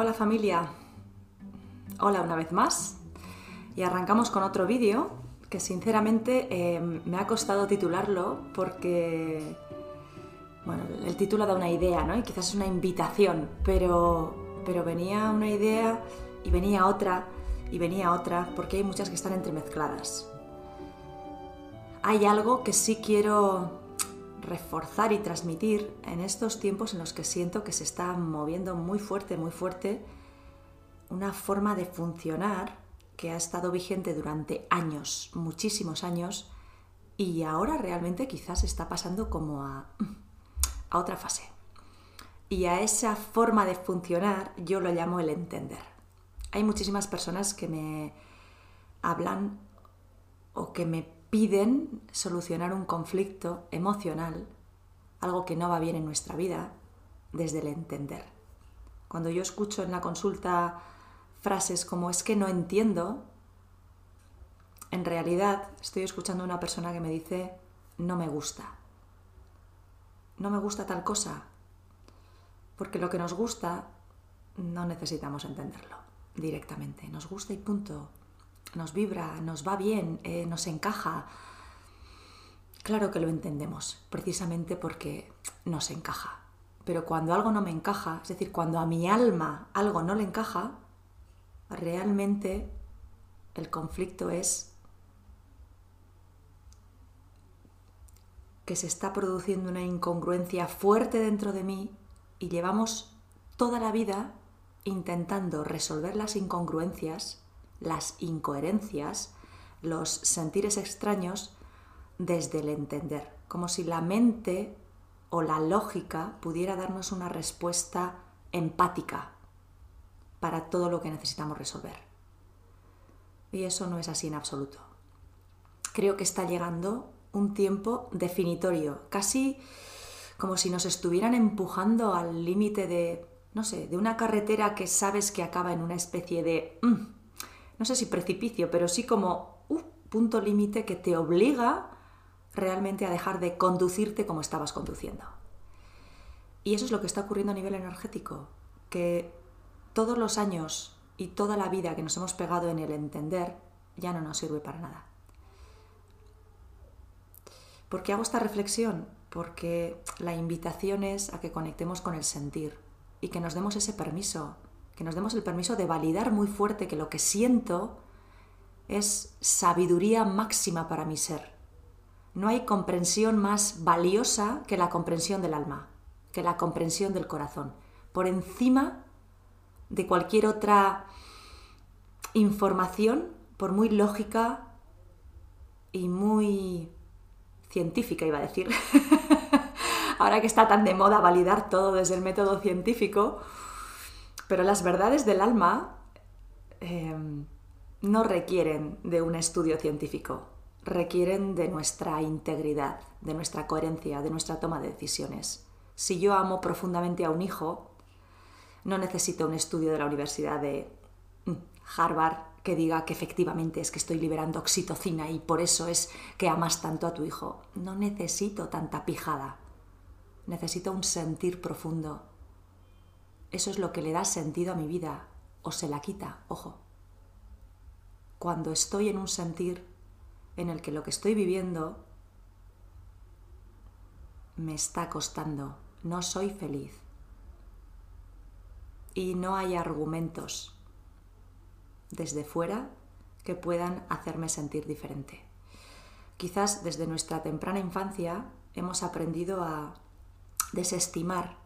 Hola familia, hola una vez más y arrancamos con otro vídeo que sinceramente eh, me ha costado titularlo porque, bueno, el título da una idea, ¿no? Y quizás es una invitación, pero, pero venía una idea y venía otra y venía otra porque hay muchas que están entremezcladas. Hay algo que sí quiero reforzar y transmitir en estos tiempos en los que siento que se está moviendo muy fuerte, muy fuerte, una forma de funcionar que ha estado vigente durante años, muchísimos años, y ahora realmente quizás está pasando como a, a otra fase. Y a esa forma de funcionar yo lo llamo el entender. Hay muchísimas personas que me hablan o que me piden solucionar un conflicto emocional, algo que no va bien en nuestra vida, desde el entender. Cuando yo escucho en la consulta frases como es que no entiendo, en realidad estoy escuchando a una persona que me dice no me gusta. No me gusta tal cosa. Porque lo que nos gusta no necesitamos entenderlo directamente. Nos gusta y punto nos vibra, nos va bien, eh, nos encaja. Claro que lo entendemos, precisamente porque nos encaja. Pero cuando algo no me encaja, es decir, cuando a mi alma algo no le encaja, realmente el conflicto es que se está produciendo una incongruencia fuerte dentro de mí y llevamos toda la vida intentando resolver las incongruencias las incoherencias, los sentires extraños desde el entender, como si la mente o la lógica pudiera darnos una respuesta empática para todo lo que necesitamos resolver. Y eso no es así en absoluto. Creo que está llegando un tiempo definitorio, casi como si nos estuvieran empujando al límite de, no sé, de una carretera que sabes que acaba en una especie de... Mm, no sé si precipicio, pero sí como un punto límite que te obliga realmente a dejar de conducirte como estabas conduciendo. Y eso es lo que está ocurriendo a nivel energético, que todos los años y toda la vida que nos hemos pegado en el entender ya no nos sirve para nada. ¿Por qué hago esta reflexión? Porque la invitación es a que conectemos con el sentir y que nos demos ese permiso que nos demos el permiso de validar muy fuerte que lo que siento es sabiduría máxima para mi ser. No hay comprensión más valiosa que la comprensión del alma, que la comprensión del corazón, por encima de cualquier otra información, por muy lógica y muy científica, iba a decir. Ahora que está tan de moda validar todo desde el método científico, pero las verdades del alma em, no requieren de un estudio científico, requieren de nuestra integridad, de nuestra coherencia, de nuestra toma de decisiones. Si yo amo profundamente a un hijo, no necesito un estudio de la Universidad de mm, Harvard que diga que efectivamente es que estoy liberando oxitocina y por eso es que amas tanto a tu hijo. No necesito tanta pijada. Necesito un sentir profundo, eso es lo que le da sentido a mi vida o se la quita, ojo. Cuando estoy en un sentir en el que lo que estoy viviendo me está costando, no soy feliz. Y no hay argumentos desde fuera que puedan hacerme sentir diferente. Quizás desde nuestra temprana infancia hemos aprendido a desestimar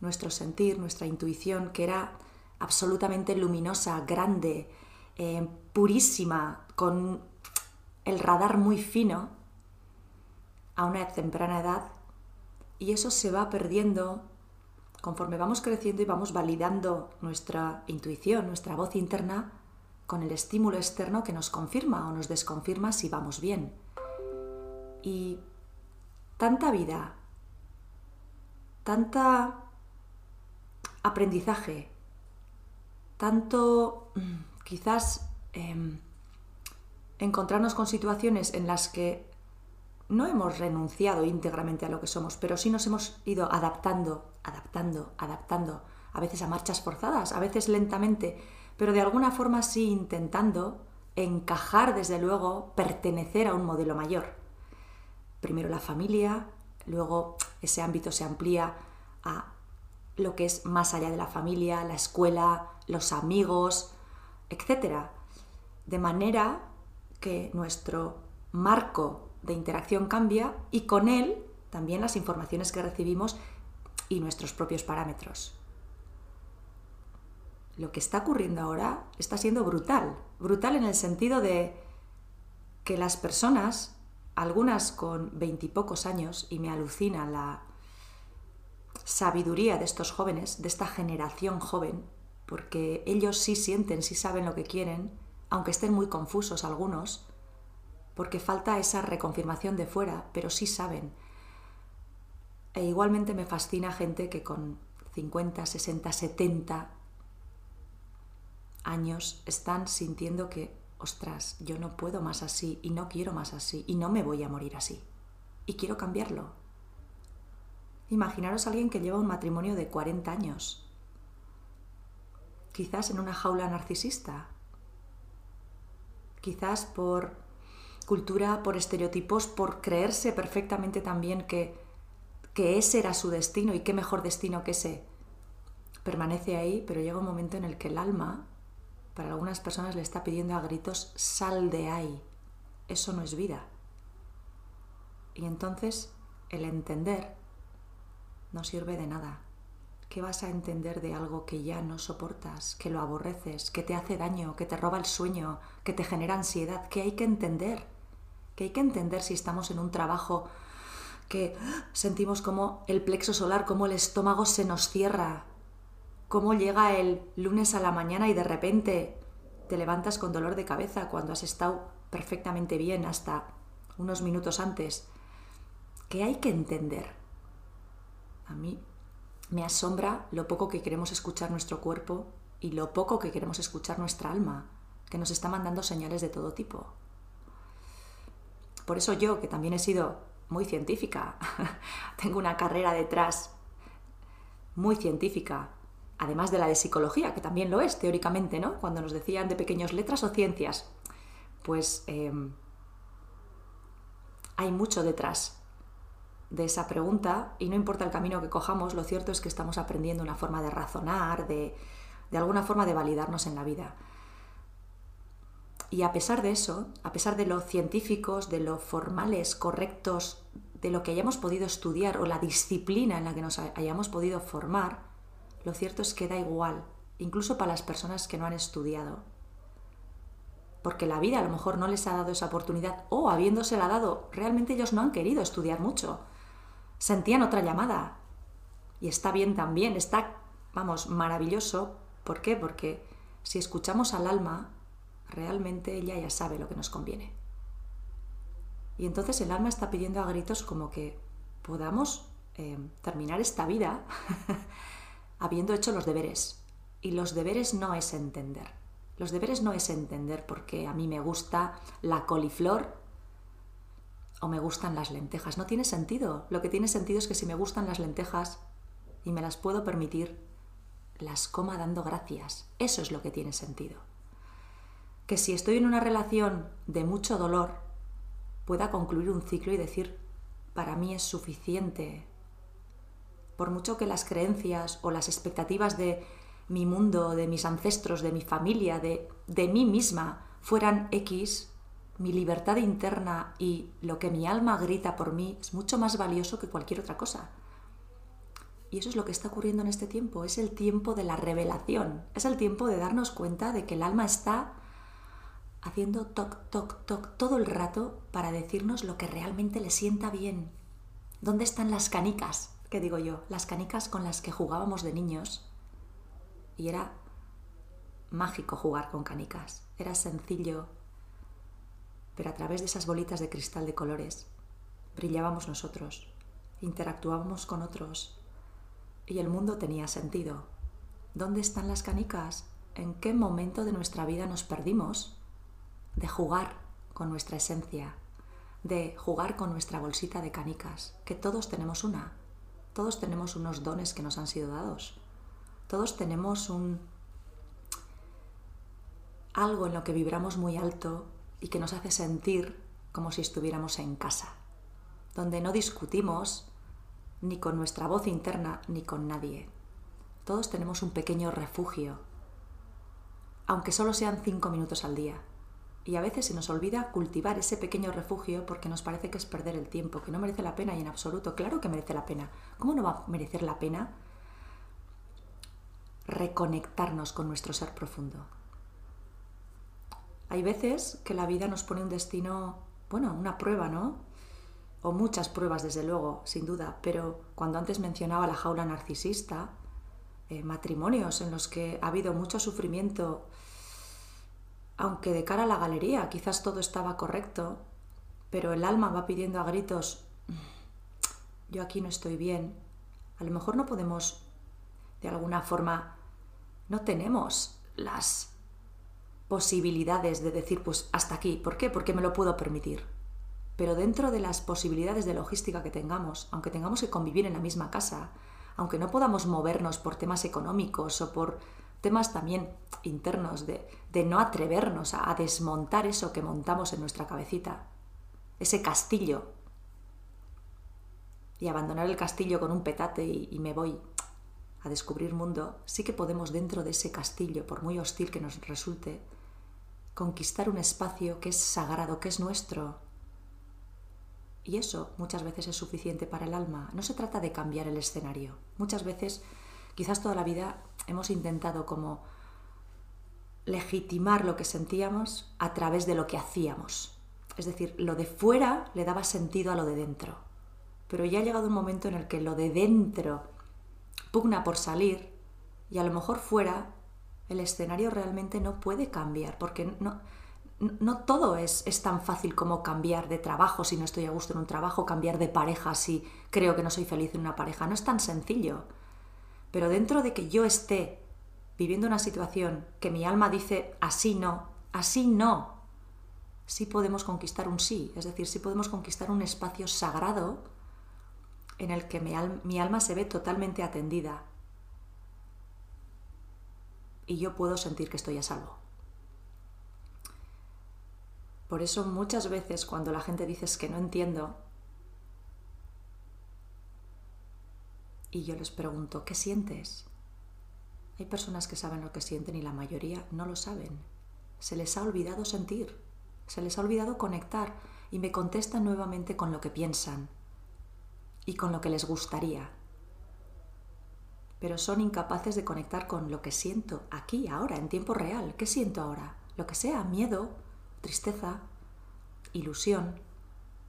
nuestro sentir, nuestra intuición, que era absolutamente luminosa, grande, eh, purísima, con el radar muy fino, a una temprana edad, y eso se va perdiendo conforme vamos creciendo y vamos validando nuestra intuición, nuestra voz interna, con el estímulo externo que nos confirma o nos desconfirma si vamos bien. Y tanta vida, tanta aprendizaje, tanto mm, quizás em, encontrarnos con situaciones en las que no hemos renunciado íntegramente a lo que somos, pero sí nos hemos ido adaptando, adaptando, adaptando a veces a marchas forzadas, a veces lentamente, pero de alguna forma sí intentando encajar, desde luego, pertenecer a un modelo mayor. Primero la familia, luego ese ámbito se amplía a lo que es más allá de la familia, la escuela, los amigos, etc. De manera que nuestro marco de interacción cambia y con él también las informaciones que recibimos y nuestros propios parámetros. Lo que está ocurriendo ahora está siendo brutal, brutal en el sentido de que las personas, algunas con veintipocos años, y me alucina la sabiduría de estos jóvenes, de esta generación joven, porque ellos sí sienten, sí saben lo que quieren, aunque estén muy confusos algunos, porque falta esa reconfirmación de fuera, pero sí saben. E igualmente me fascina gente que con 50, 60, 70 años están sintiendo que, ostras, yo no puedo más así y no quiero más así y no me voy a morir así. Y quiero cambiarlo. Imaginaros a alguien que lleva un matrimonio de 40 años, quizás en una jaula narcisista, quizás por cultura, por estereotipos, por creerse perfectamente también que, que ese era su destino y qué mejor destino que ese. Permanece ahí, pero llega un momento en el que el alma, para algunas personas, le está pidiendo a gritos, sal de ahí. Eso no es vida. Y entonces el entender no sirve de nada. ¿Qué vas a entender de algo que ya no soportas, que lo aborreces, que te hace daño, que te roba el sueño, que te genera ansiedad? ¿Qué hay que entender? ¿Qué hay que entender si estamos en un trabajo que sentimos como el plexo solar, como el estómago se nos cierra, cómo llega el lunes a la mañana y de repente te levantas con dolor de cabeza cuando has estado perfectamente bien hasta unos minutos antes. ¿Qué hay que entender? A mí me asombra lo poco que queremos escuchar nuestro cuerpo y lo poco que queremos escuchar nuestra alma, que nos está mandando señales de todo tipo. Por eso yo, que también he sido muy científica, tengo una carrera detrás muy científica, además de la de psicología, que también lo es teóricamente, ¿no? Cuando nos decían de pequeños letras o ciencias, pues em, hay mucho detrás de esa pregunta y no importa el camino que cojamos, lo cierto es que estamos aprendiendo una forma de razonar, de, de alguna forma de validarnos en la vida. Y a pesar de eso, a pesar de lo científicos, de lo formales, correctos, de lo que hayamos podido estudiar o la disciplina en la que nos hayamos podido formar, lo cierto es que da igual, incluso para las personas que no han estudiado. Porque la vida a lo mejor no les ha dado esa oportunidad o habiéndosela dado, realmente ellos no han querido estudiar mucho sentían otra llamada. Y está bien también, está, vamos, maravilloso. ¿Por qué? Porque si escuchamos al alma, realmente ella ya sabe lo que nos conviene. Y entonces el alma está pidiendo a gritos como que podamos eh, terminar esta vida habiendo hecho los deberes. Y los deberes no es entender. Los deberes no es entender porque a mí me gusta la coliflor o me gustan las lentejas. No tiene sentido. Lo que tiene sentido es que si me gustan las lentejas y me las puedo permitir, las coma dando gracias. Eso es lo que tiene sentido. Que si estoy en una relación de mucho dolor, pueda concluir un ciclo y decir, para mí es suficiente. Por mucho que las creencias o las expectativas de mi mundo, de mis ancestros, de mi familia, de, de mí misma fueran X, mi libertad interna y lo que mi alma grita por mí es mucho más valioso que cualquier otra cosa. Y eso es lo que está ocurriendo en este tiempo, es el tiempo de la revelación, es el tiempo de darnos cuenta de que el alma está haciendo toc, toc, toc todo el rato para decirnos lo que realmente le sienta bien. ¿Dónde están las canicas? ¿Qué digo yo? Las canicas con las que jugábamos de niños. Y era mágico jugar con canicas. Era sencillo, pero a través de esas bolitas de cristal de colores brillábamos nosotros, interactuábamos con otros y el mundo tenía sentido. ¿Dónde están las canicas? ¿En qué momento de nuestra vida nos perdimos de jugar con nuestra esencia, de jugar con nuestra bolsita de canicas? Que todos tenemos una, todos tenemos unos dones que nos han sido dados. Todos tenemos un algo en lo que vibramos muy alto y que nos hace sentir como si estuviéramos en casa, donde no discutimos ni con nuestra voz interna ni con nadie. Todos tenemos un pequeño refugio, aunque solo sean cinco minutos al día. Y a veces se nos olvida cultivar ese pequeño refugio porque nos parece que es perder el tiempo, que no merece la pena y en absoluto, claro que merece la pena. ¿Cómo no va a merecer la pena reconectarnos con nuestro ser profundo? Hay veces que la vida nos pone un destino, bueno, una prueba, ¿no? O muchas pruebas, desde luego, sin duda, pero cuando antes mencionaba la jaula narcisista, eh, matrimonios en los que ha habido mucho sufrimiento, aunque de cara a la galería quizás todo estaba correcto, pero el alma va pidiendo a gritos, yo aquí no estoy bien, a lo mejor no podemos, de alguna forma, no tenemos las posibilidades de decir, pues hasta aquí. ¿Por qué? Porque me lo puedo permitir. Pero dentro de las posibilidades de logística que tengamos, aunque tengamos que convivir en la misma casa, aunque no podamos movernos por temas económicos o por temas también internos de, de no atrevernos a, desmontar eso que montamos en nuestra cabecita, ese castillo, y abandonar el castillo con un petate y me voy a descubrir mundo, sí que podemos dentro de ese castillo, por muy hostil que nos resulte, conquistar un espacio que es sagrado, que es nuestro. Y eso muchas veces es suficiente para el alma. No se trata de cambiar el escenario. Muchas veces, quizás toda la vida, hemos intentado como legitimar lo que sentíamos a través de lo que hacíamos. Es decir, lo de fuera le daba sentido a lo de dentro. Pero ya ha llegado un momento en el que lo de dentro pugna por salir y a lo mejor fuera el escenario realmente no puede cambiar, porque no, todo es, tan fácil como cambiar de trabajo si no estoy a gusto en un trabajo, cambiar de pareja si creo que no soy feliz en una pareja. No es tan sencillo. Pero dentro de que yo esté viviendo una situación que mi alma dice así no, así no, sí podemos conquistar un sí, es decir, sí podemos conquistar un espacio sagrado en el que mi alma se ve totalmente atendida, y yo puedo sentir que estoy a salvo. Por eso muchas veces cuando la gente dice que no entiendo, y yo les pregunto, ¿qué sientes? Hay personas que saben lo que sienten y la mayoría no lo saben. Se les ha olvidado sentir, se les ha olvidado conectar y me contestan nuevamente con lo que piensan y con lo que les gustaría pero son incapaces de conectar con lo que siento aquí, ahora, en tiempo real. ¿Qué siento ahora? Lo que sea, miedo, tristeza, ilusión.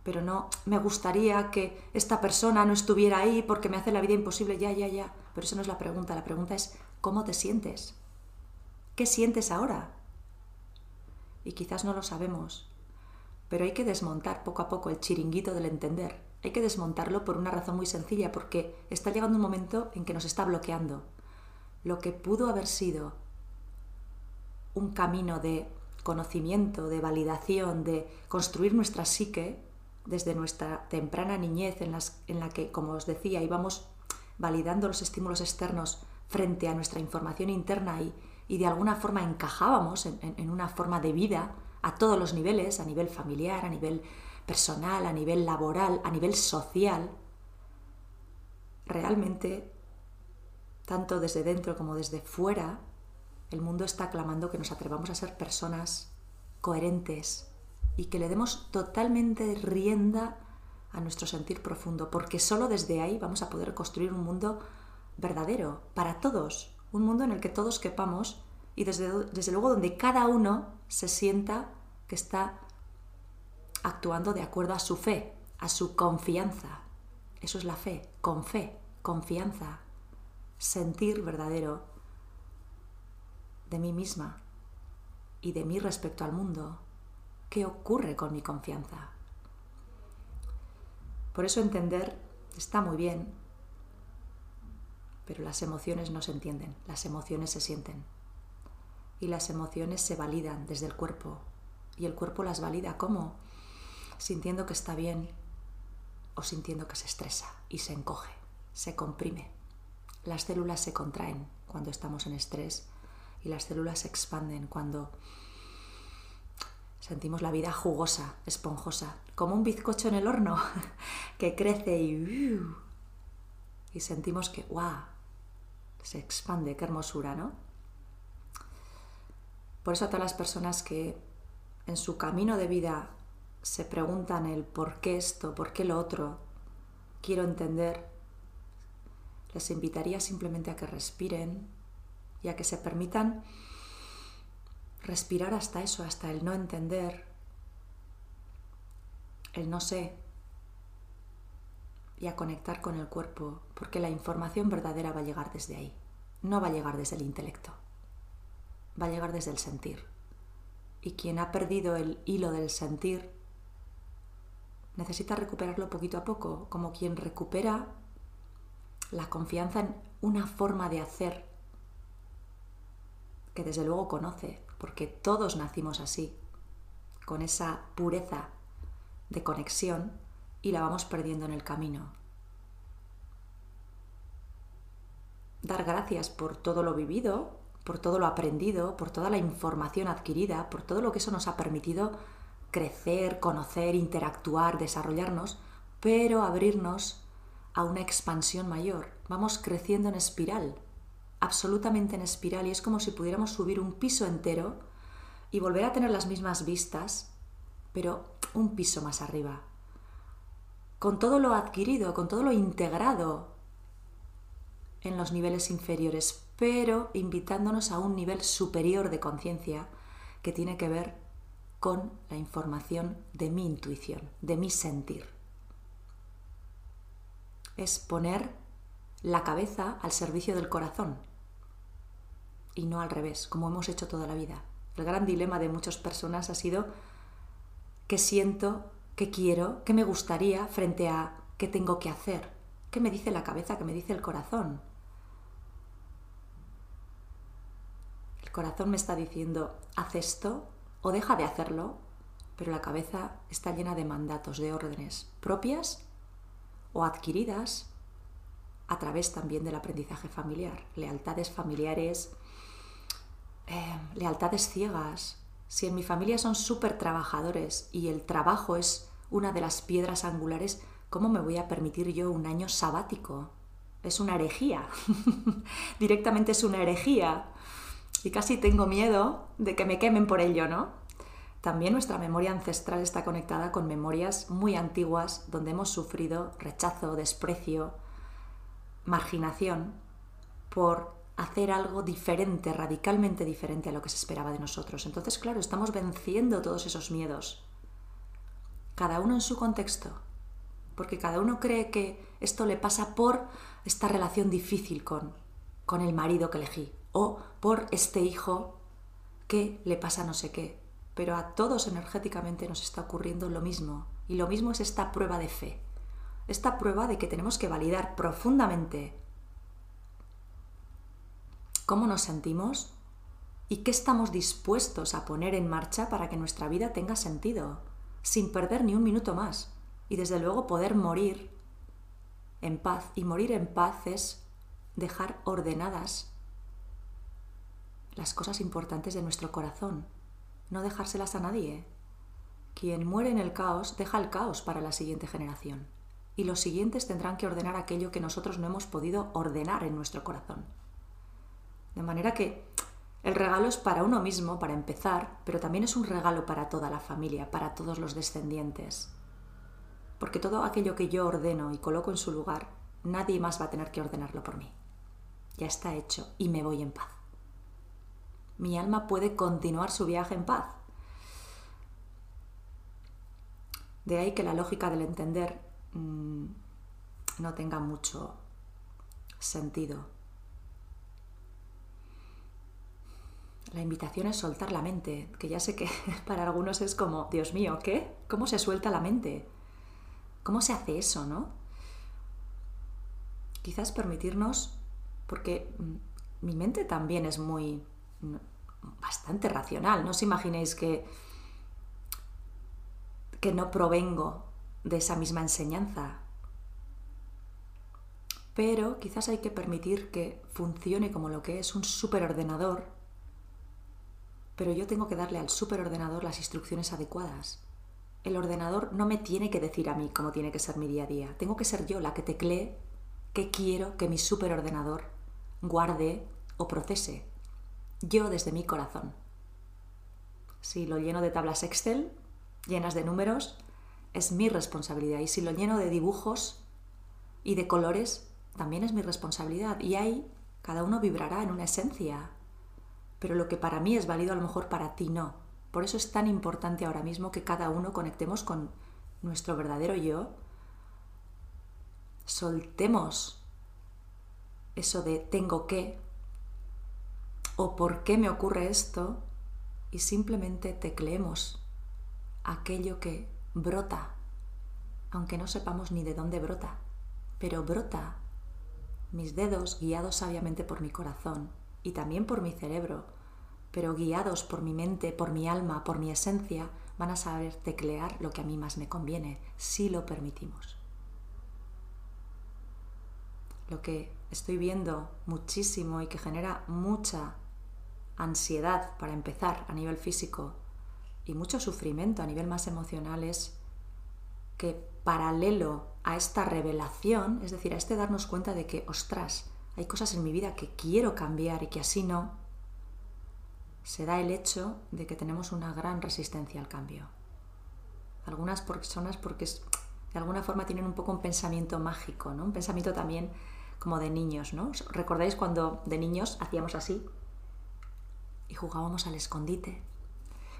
Pero no, me gustaría que esta persona no estuviera ahí porque me hace la vida imposible, ya, ya, ya. Pero eso no es la pregunta, la pregunta es, ¿cómo te sientes? ¿Qué sientes ahora? Y quizás no lo sabemos, pero hay que desmontar poco a poco el chiringuito del entender hay que desmontarlo por una razón muy sencilla, porque está llegando un momento en que nos está bloqueando. Lo que pudo haber sido un camino de conocimiento, de validación, de construir nuestra psique desde nuestra temprana niñez en, las, en la que, como os decía, íbamos validando los estímulos externos frente a nuestra información interna y, y de alguna forma encajábamos en, en una forma de vida a todos los niveles, a nivel familiar, a nivel personal, a nivel laboral, a nivel social, realmente, tanto desde dentro como desde fuera, el mundo está clamando que nos atrevamos a ser personas coherentes y que le demos totalmente rienda a nuestro sentir profundo, porque solo desde ahí vamos a poder construir un mundo verdadero para todos, un mundo en el que todos quepamos y desde, desde luego donde cada uno se sienta que está actuando de acuerdo a su fe, a su confianza. Eso es la fe, con fe, confianza, sentir verdadero de mí misma y de mí respecto al mundo. ¿Qué ocurre con mi confianza? Por eso entender está muy bien, pero las emociones no se entienden, las emociones se sienten. Y las emociones se validan desde el cuerpo. Y el cuerpo las valida ¿cómo? Sintiendo que está bien o sintiendo que se estresa y se encoge, se comprime. las células se contraen cuando estamos en estrés y las células se expanden cuando sentimos la vida jugosa, esponjosa, como un bizcocho en el horno que crece y, y sentimos que, ¡guau! Se expande, qué hermosura, ¿no? Por eso a todas las personas que en su camino de vida se preguntan el por qué esto, por qué lo otro, quiero entender, les invitaría simplemente a que respiren y a que se permitan respirar hasta eso, hasta el no entender, el no sé, y a conectar con el cuerpo, porque la información verdadera va a llegar desde ahí, no va a llegar desde el intelecto, va a llegar desde el sentir. Y quien ha perdido el hilo del sentir necesita recuperarlo poquito a poco, como quien recupera la confianza en una forma de hacer que desde luego conoce, porque todos nacimos así, con esa pureza de conexión y la vamos perdiendo en el camino. Dar gracias por todo lo vivido, por todo lo aprendido, por toda la información adquirida, por todo lo que eso nos ha permitido crecer, conocer, interactuar, desarrollarnos, pero abrirnos a una expansión mayor. Vamos creciendo en espiral, absolutamente en espiral, y es como si pudiéramos subir un piso entero y volver a tener las mismas vistas, pero un piso más arriba. Con todo lo adquirido, con todo lo integrado en los niveles inferiores, pero invitándonos a un nivel superior de conciencia que tiene que ver con la información de mi intuición, de mi sentir. Es poner la cabeza al servicio del corazón y no al revés, como hemos hecho toda la vida. El gran dilema de muchas personas ha sido qué siento, qué quiero, qué me gustaría frente a qué tengo que hacer, qué me dice la cabeza, qué me dice el corazón. El corazón me está diciendo, haz esto, o deja de hacerlo, pero la cabeza está llena de mandatos, de órdenes propias o adquiridas a través también del aprendizaje familiar, lealtades familiares, eh, lealtades ciegas. Si en mi familia son súper trabajadores y el trabajo es una de las piedras angulares, ¿cómo me voy a permitir yo un año sabático? Es una herejía. Directamente es una herejía y casi tengo miedo de que me quemen por ello, ¿no? También nuestra memoria ancestral está conectada con memorias muy antiguas donde hemos sufrido rechazo, desprecio, marginación por hacer algo diferente, radicalmente diferente a lo que se esperaba de nosotros. Entonces, claro, estamos venciendo todos esos miedos, cada uno en su contexto, porque cada uno cree que esto le pasa por esta relación difícil con, con el marido que elegí, o por este hijo que le pasa no sé qué. Pero a todos energéticamente nos está ocurriendo lo mismo. Y lo mismo es esta prueba de fe. Esta prueba de que tenemos que validar profundamente cómo nos sentimos y qué estamos dispuestos a poner en marcha para que nuestra vida tenga sentido, sin perder ni un minuto más. Y desde luego poder morir en paz. Y morir en paz es dejar ordenadas las cosas importantes de nuestro corazón, no dejárselas a nadie. Quien muere en el caos deja el caos para la siguiente generación, y los siguientes tendrán que ordenar aquello que nosotros no hemos podido ordenar en nuestro corazón. De manera que el regalo es para uno mismo, para empezar, pero también es un regalo para toda la familia, para todos los descendientes. Porque todo aquello que yo ordeno y coloco en su lugar, nadie más va a tener que ordenarlo por mí. Ya está hecho y me voy en paz mi alma puede continuar su viaje en paz. De ahí que la lógica del entender mm, no tenga mucho sentido. La invitación es soltar la mente, que ya sé que para algunos es como, Dios mío, ¿qué? ¿Cómo se suelta la mente? ¿Cómo se hace eso, no? Quizás permitirnos, porque mm, mi mente también es muy bastante racional. No os imaginéis que, que no provengo de esa misma enseñanza. pero quizás hay que permitir que funcione como lo que es un superordenador, pero yo tengo que darle al superordenador las instrucciones adecuadas. El ordenador no me tiene que decir a mí cómo tiene que ser mi día a día. Tengo que ser yo la que teclee qué quiero que mi superordenador guarde o procese. Yo desde mi corazón. Si lo lleno de tablas Excel, llenas de números, es mi responsabilidad. Y si lo lleno de dibujos y de colores, también es mi responsabilidad. Y ahí cada uno vibrará en una esencia. Pero lo que para mí es válido a lo mejor para ti no. Por eso es tan importante ahora mismo que cada uno conectemos con nuestro verdadero yo. Soltemos eso de tengo que o por qué me ocurre esto y simplemente tecleemos aquello que brota, aunque no sepamos ni de dónde brota, pero brota. Mis dedos, guiados sabiamente por mi corazón y también por mi cerebro, pero guiados por mi mente, por mi alma, por mi esencia, van a saber teclear lo que a mí más me conviene, si lo permitimos. Lo que estoy viendo muchísimo y que genera mucha ansiedad para empezar a nivel físico y mucho sufrimiento a nivel más emocional es que paralelo a esta revelación, es decir, a este darnos cuenta de que, ostras, hay cosas en mi vida que quiero cambiar y que así no, se da el hecho de que tenemos una gran resistencia al cambio. Algunas personas porque de alguna forma tienen un poco un pensamiento mágico, ¿no? Un pensamiento también como de niños, ¿no? ¿Recordáis cuando de niños hacíamos así? Y jugábamos al escondite.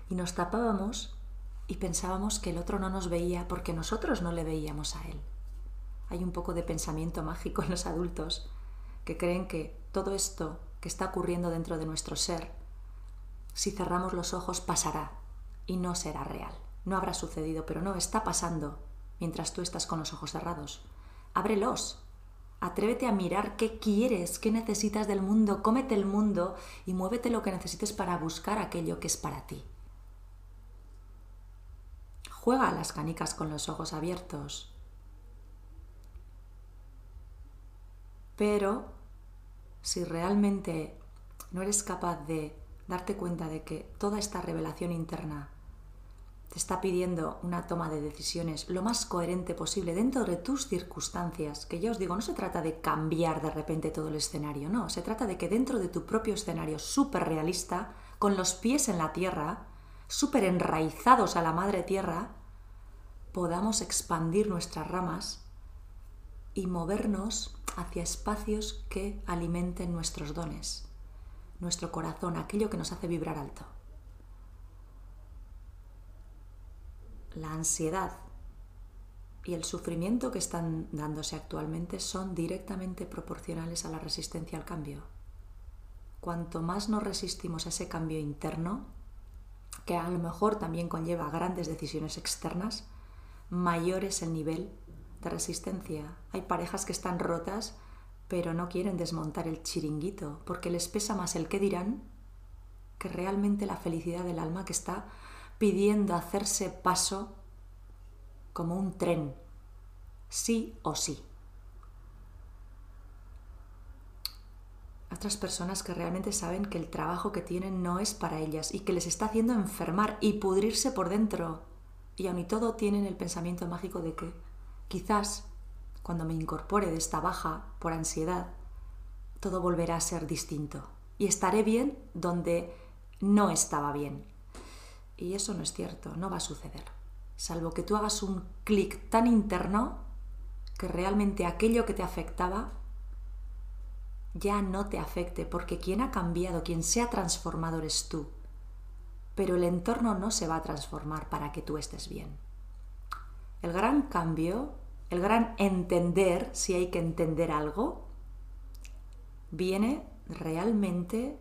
Y nos tapábamos y pensábamos que el otro no nos veía porque nosotros no le veíamos a él. Hay un poco de pensamiento mágico en los adultos que creen que todo esto que está ocurriendo dentro de nuestro ser, si cerramos los ojos pasará y no será real. No habrá sucedido, pero no, está pasando mientras tú estás con los ojos cerrados. Ábrelos Atrévete a mirar qué quieres, qué necesitas del mundo, cómete el mundo y muévete lo que necesites para buscar aquello que es para ti. Juega a las canicas con los ojos abiertos. Pero si realmente no eres capaz de darte cuenta de que toda esta revelación interna te está pidiendo una toma de decisiones lo más coherente posible dentro de tus circunstancias, que yo os digo, no se trata de cambiar de repente todo el escenario, no, se trata de que dentro de tu propio escenario súper realista, con los pies en la tierra, súper enraizados a la madre tierra, podamos expandir nuestras ramas y movernos hacia espacios que alimenten nuestros dones, nuestro corazón, aquello que nos hace vibrar alto. La ansiedad y el sufrimiento que están dándose actualmente son directamente proporcionales a la resistencia al cambio. Cuanto más nos resistimos a ese cambio interno, que a lo mejor también conlleva grandes decisiones externas, mayor es el nivel de resistencia. Hay parejas que están rotas, pero no quieren desmontar el chiringuito, porque les pesa más el que dirán que realmente la felicidad del alma que está pidiendo hacerse paso como un tren, sí o sí. Otras personas que realmente saben que el trabajo que tienen no es para ellas y que les está haciendo enfermar y pudrirse por dentro. Y aun y todo tienen el pensamiento mágico de que quizás cuando me incorpore de esta baja por ansiedad, todo volverá a ser distinto y estaré bien donde no estaba bien. Y eso no es cierto, no va a suceder. Salvo que tú hagas un clic tan interno que realmente aquello que te afectaba ya no te afecte, porque quien ha cambiado, quien se ha transformado eres tú. Pero el entorno no se va a transformar para que tú estés bien. El gran cambio, el gran entender, si hay que entender algo, viene realmente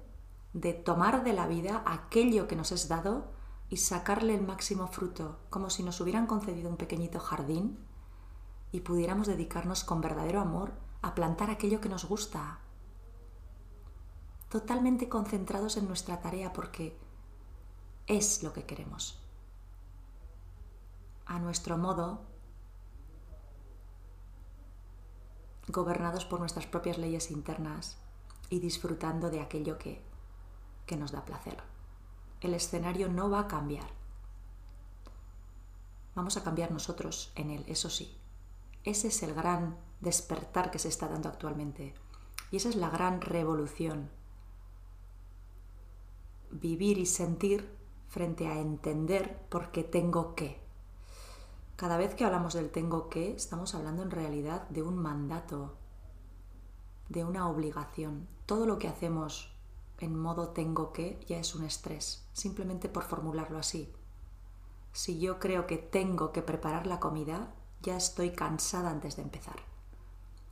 de tomar de la vida aquello que nos es dado y sacarle el máximo fruto, como si nos hubieran concedido un pequeñito jardín y pudiéramos dedicarnos con verdadero amor a plantar aquello que nos gusta, totalmente concentrados en nuestra tarea porque es lo que queremos. A nuestro modo, gobernados por nuestras propias leyes internas y disfrutando de aquello que, que nos da placer. El escenario no va a cambiar. Vamos a cambiar nosotros en él, eso sí. Ese es el gran despertar que se está dando actualmente. Y esa es la gran revolución. Vivir y sentir frente a entender por qué tengo que. Cada vez que hablamos del tengo que, estamos hablando en realidad de un mandato, de una obligación. Todo lo que hacemos en modo tengo que ya es un estrés, simplemente por formularlo así. Si yo creo que tengo que preparar la comida, ya estoy cansada antes de empezar.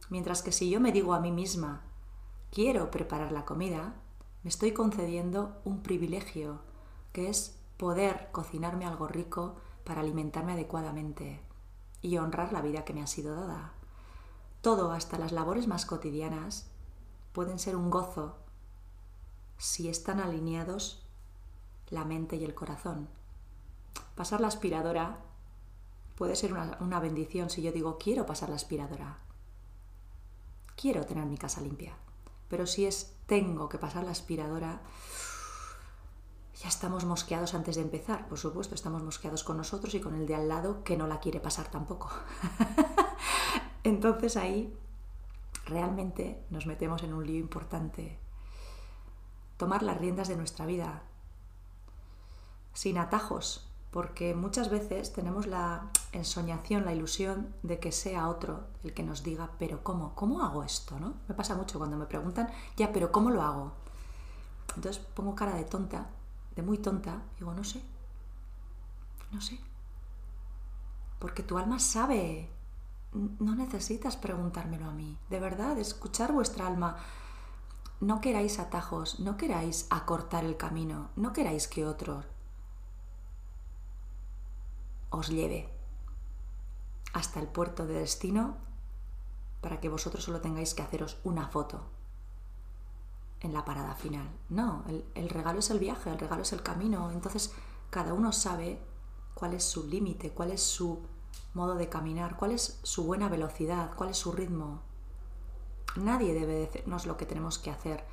Mientras que si yo me digo a mí misma, quiero preparar la comida, me estoy concediendo un privilegio, que es poder cocinarme algo rico para alimentarme adecuadamente y honrar la vida que me ha sido dada. Todo, hasta las labores más cotidianas, pueden ser un gozo si están alineados la mente y el corazón. Pasar la aspiradora puede ser una, bendición si yo digo quiero pasar la aspiradora. Quiero tener mi casa limpia. Pero si es tengo que pasar la aspiradora, ya estamos mosqueados antes de empezar. Por supuesto, estamos mosqueados con nosotros y con el de al lado que no la quiere pasar tampoco. Entonces ahí realmente nos metemos en un lío importante. Tomar las riendas de nuestra vida sin atajos, porque muchas veces tenemos la ensoñación, la ilusión de que sea otro el que nos diga, pero ¿cómo? ¿Cómo hago esto? ¿no? Me pasa mucho cuando me preguntan, ya, pero ¿cómo lo hago? Entonces pongo cara de tonta, de muy tonta, digo, no sé, no sé. Porque tu alma sabe, no necesitas preguntármelo a mí, de verdad, escuchar vuestra alma. No queráis atajos, no queráis acortar el camino, no queráis que otro os lleve hasta el puerto de destino para que vosotros solo tengáis que haceros una foto en la parada final. No, el, regalo es el viaje, el regalo es el camino. Entonces cada uno sabe cuál es su límite, cuál es su modo de caminar, cuál es su buena velocidad, cuál es su ritmo. Nadie debe decirnos lo que tenemos que hacer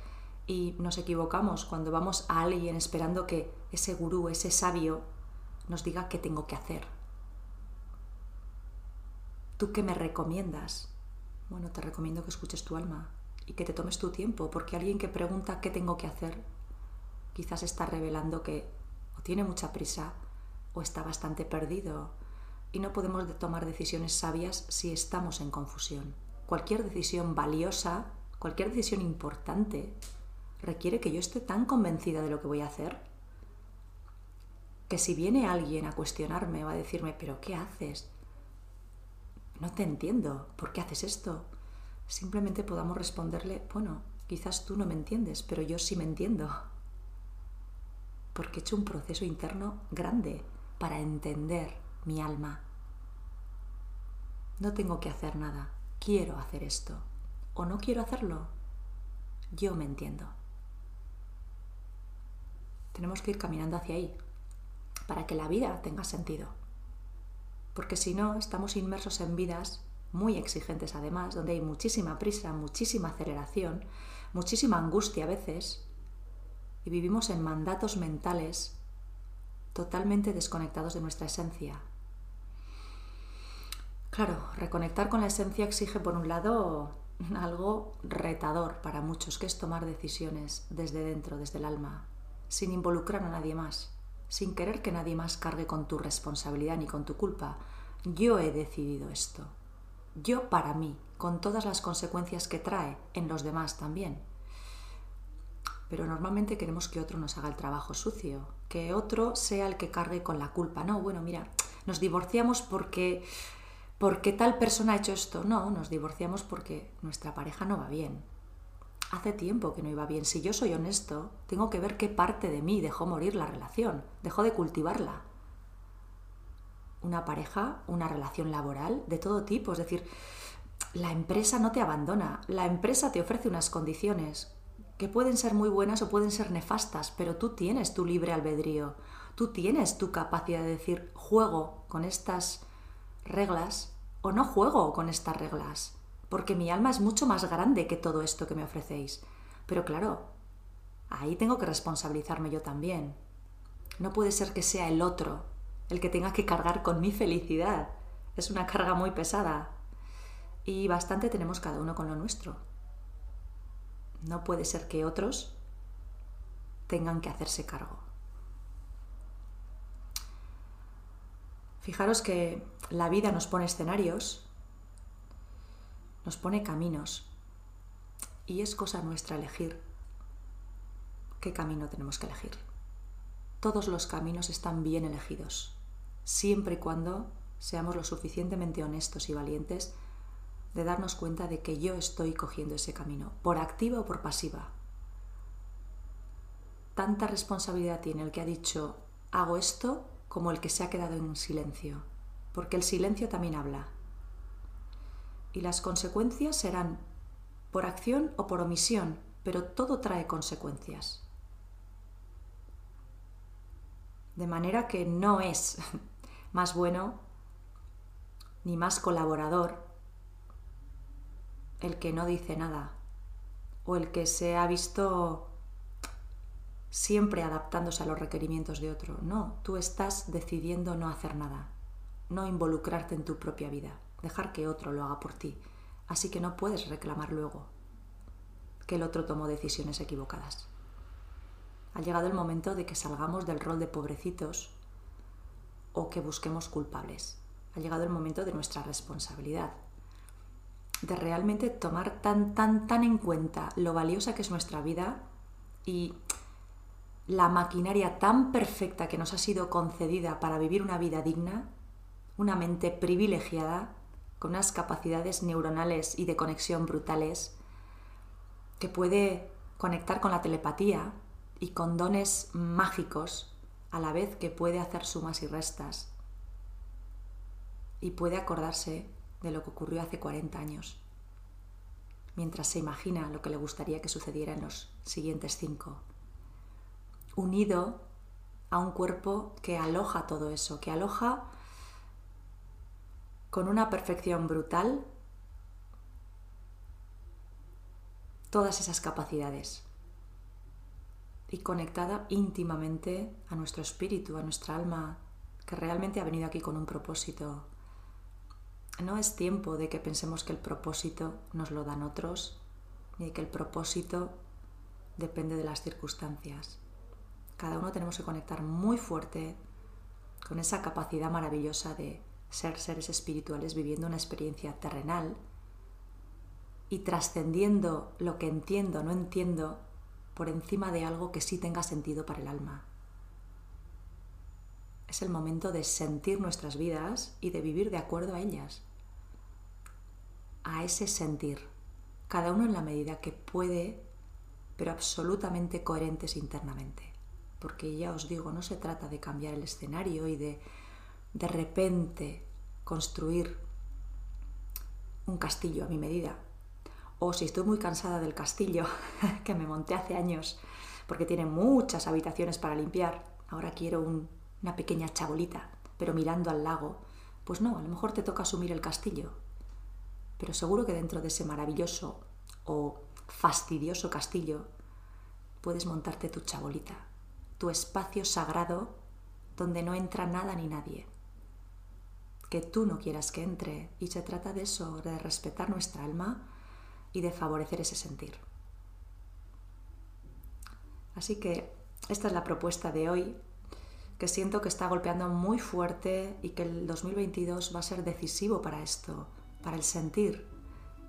y nos equivocamos cuando vamos a alguien esperando que ese gurú, ese sabio, nos diga qué tengo que hacer. ¿Tú qué me recomiendas? Bueno, te recomiendo que escuches tu alma y que te tomes tu tiempo, porque alguien que pregunta qué tengo que hacer, quizás está revelando que o tiene mucha prisa o está bastante perdido. Y no podemos tomar decisiones sabias si estamos en confusión. Cualquier decisión valiosa, cualquier decisión importante, requiere que yo esté tan convencida de lo que voy a hacer que si viene alguien a cuestionarme, va a decirme, pero ¿qué haces? No te entiendo, ¿por qué haces esto? Simplemente podamos responderle, bueno, quizás tú no me entiendes, pero yo sí me entiendo. Porque he hecho un proceso interno grande para entender mi alma. No tengo que hacer nada, quiero hacer esto. O no quiero hacerlo, yo me entiendo. Tenemos que ir caminando hacia ahí para que la vida tenga sentido. Porque si no, estamos inmersos en vidas muy exigentes además, donde hay muchísima prisa, muchísima aceleración, muchísima angustia a veces, y vivimos en mandatos mentales totalmente desconectados de nuestra esencia. Claro, reconectar con la esencia exige por un lado algo retador para muchos, que es tomar decisiones desde dentro, desde el alma, sin involucrar a nadie más sin querer que nadie más cargue con tu responsabilidad ni con tu culpa. Yo he decidido esto. Yo para mí, con todas las consecuencias que trae en los demás también. Pero normalmente queremos que otro nos haga el trabajo sucio, que otro sea el que cargue con la culpa. No, bueno, mira, nos divorciamos porque porque tal persona ha hecho esto. No, nos divorciamos porque nuestra pareja no va bien, hace tiempo que no iba bien. Si yo soy honesto, tengo que ver qué parte de mí dejó morir la relación, dejó de cultivarla. Una pareja, una relación laboral, de todo tipo. Es decir, la empresa no te abandona, la empresa te ofrece unas condiciones que pueden ser muy buenas o pueden ser nefastas, pero tú tienes tu libre albedrío, tú tienes tu capacidad de decir, juego con estas reglas o no juego con estas reglas. porque mi alma es mucho más grande que todo esto que me ofrecéis. Pero claro, ahí tengo que responsabilizarme yo también. No puede ser que sea el otro el que tenga que cargar con mi felicidad. Es una carga muy pesada. Y bastante tenemos cada uno con lo nuestro. No puede ser que otros tengan que hacerse cargo. Fijaros que la vida nos pone escenarios, nos pone caminos y es cosa nuestra elegir qué camino tenemos que elegir. Todos los caminos están bien elegidos, siempre y cuando seamos lo suficientemente honestos y valientes de darnos cuenta de que yo estoy cogiendo ese camino, por activa o por pasiva. Tanta responsabilidad tiene el que ha dicho hago esto como el que se ha quedado en silencio, porque el silencio también habla. Y las consecuencias serán por acción o por omisión, pero todo trae consecuencias. De manera que no es más bueno ni más colaborador el que no dice nada o el que se ha visto siempre adaptándose a los requerimientos de otro. No, tú estás decidiendo no hacer nada, no involucrarte en tu propia vida, dejar que otro lo haga por ti. Así que no puedes reclamar luego que el otro tomó decisiones equivocadas. Ha llegado el momento de que salgamos del rol de pobrecitos o que busquemos culpables. Ha llegado el momento de nuestra responsabilidad, de realmente tomar tan, tan, tan en cuenta lo valiosa que es nuestra vida y la maquinaria tan perfecta que nos ha sido concedida para vivir una vida digna, una mente privilegiada, con unas capacidades neuronales y de conexión brutales, que puede conectar con la telepatía y con dones mágicos a la vez que puede hacer sumas y restas y puede acordarse de lo que ocurrió hace 40 años, mientras se imagina lo que le gustaría que sucediera en los siguientes cinco unido a un cuerpo que aloja todo eso, que aloja con una perfección brutal todas esas capacidades y conectada íntimamente a nuestro espíritu, a nuestra alma, que realmente ha venido aquí con un propósito. No es tiempo de que pensemos que el propósito nos lo dan otros, ni que el propósito depende de las circunstancias. Cada uno tenemos que conectar muy fuerte con esa capacidad maravillosa de ser seres espirituales viviendo una experiencia terrenal y trascendiendo lo que entiendo, no entiendo, por encima de algo que sí tenga sentido para el alma. Es el momento de sentir nuestras vidas y de vivir de acuerdo a ellas, a ese sentir, cada uno en la medida que puede, pero absolutamente coherentes internamente porque ya os digo, no se trata de cambiar el escenario y de de repente construir un castillo a mi medida. O si estoy muy cansada del castillo que me monté hace años, porque tiene muchas habitaciones para limpiar, ahora quiero una pequeña chabolita, pero mirando al lago, pues no, a lo mejor te toca asumir el castillo. Pero seguro que dentro de ese maravilloso o fastidioso castillo puedes montarte tu chabolita, tu espacio sagrado donde no entra nada ni nadie. Que tú no quieras que entre y se trata de eso, de respetar nuestra alma y de favorecer ese sentir. Así que esta es la propuesta de hoy, que siento que está golpeando muy fuerte y que el 2022 va a ser decisivo para esto, para el sentir.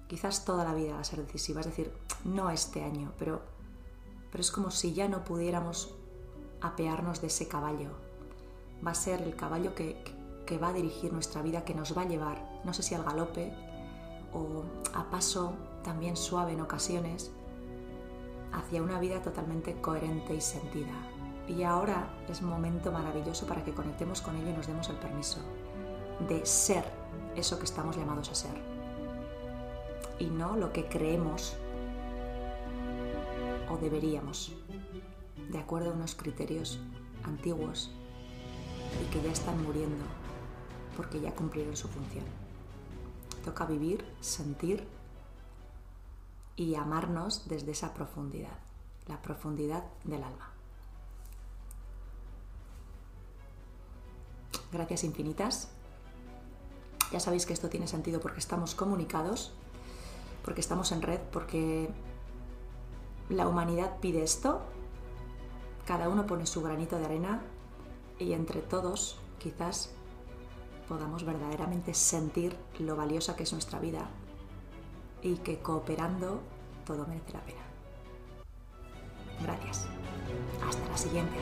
Quizás toda la vida va a ser decisiva, es decir, no este año, pero, pero es como si ya no pudiéramos apearnos de ese caballo. Va a ser el caballo que, que va a dirigir nuestra vida, que nos va a llevar, no sé si al galope o a paso también suave en ocasiones, hacia una vida totalmente coherente y sentida. Y ahora es momento maravilloso para que conectemos con ello y nos demos el permiso de ser eso que estamos llamados a ser. Y no lo que creemos o deberíamos de acuerdo a unos criterios antiguos y que ya están muriendo porque ya cumplieron su función. Toca vivir, sentir y amarnos desde esa profundidad, la profundidad del alma. Gracias infinitas. Ya sabéis que esto tiene sentido porque estamos comunicados, porque estamos en red, porque la humanidad pide esto, cada uno pone su granito de arena y entre todos quizás podamos verdaderamente sentir lo valiosa que es nuestra vida y que cooperando todo merece la pena. Gracias. Hasta la siguiente.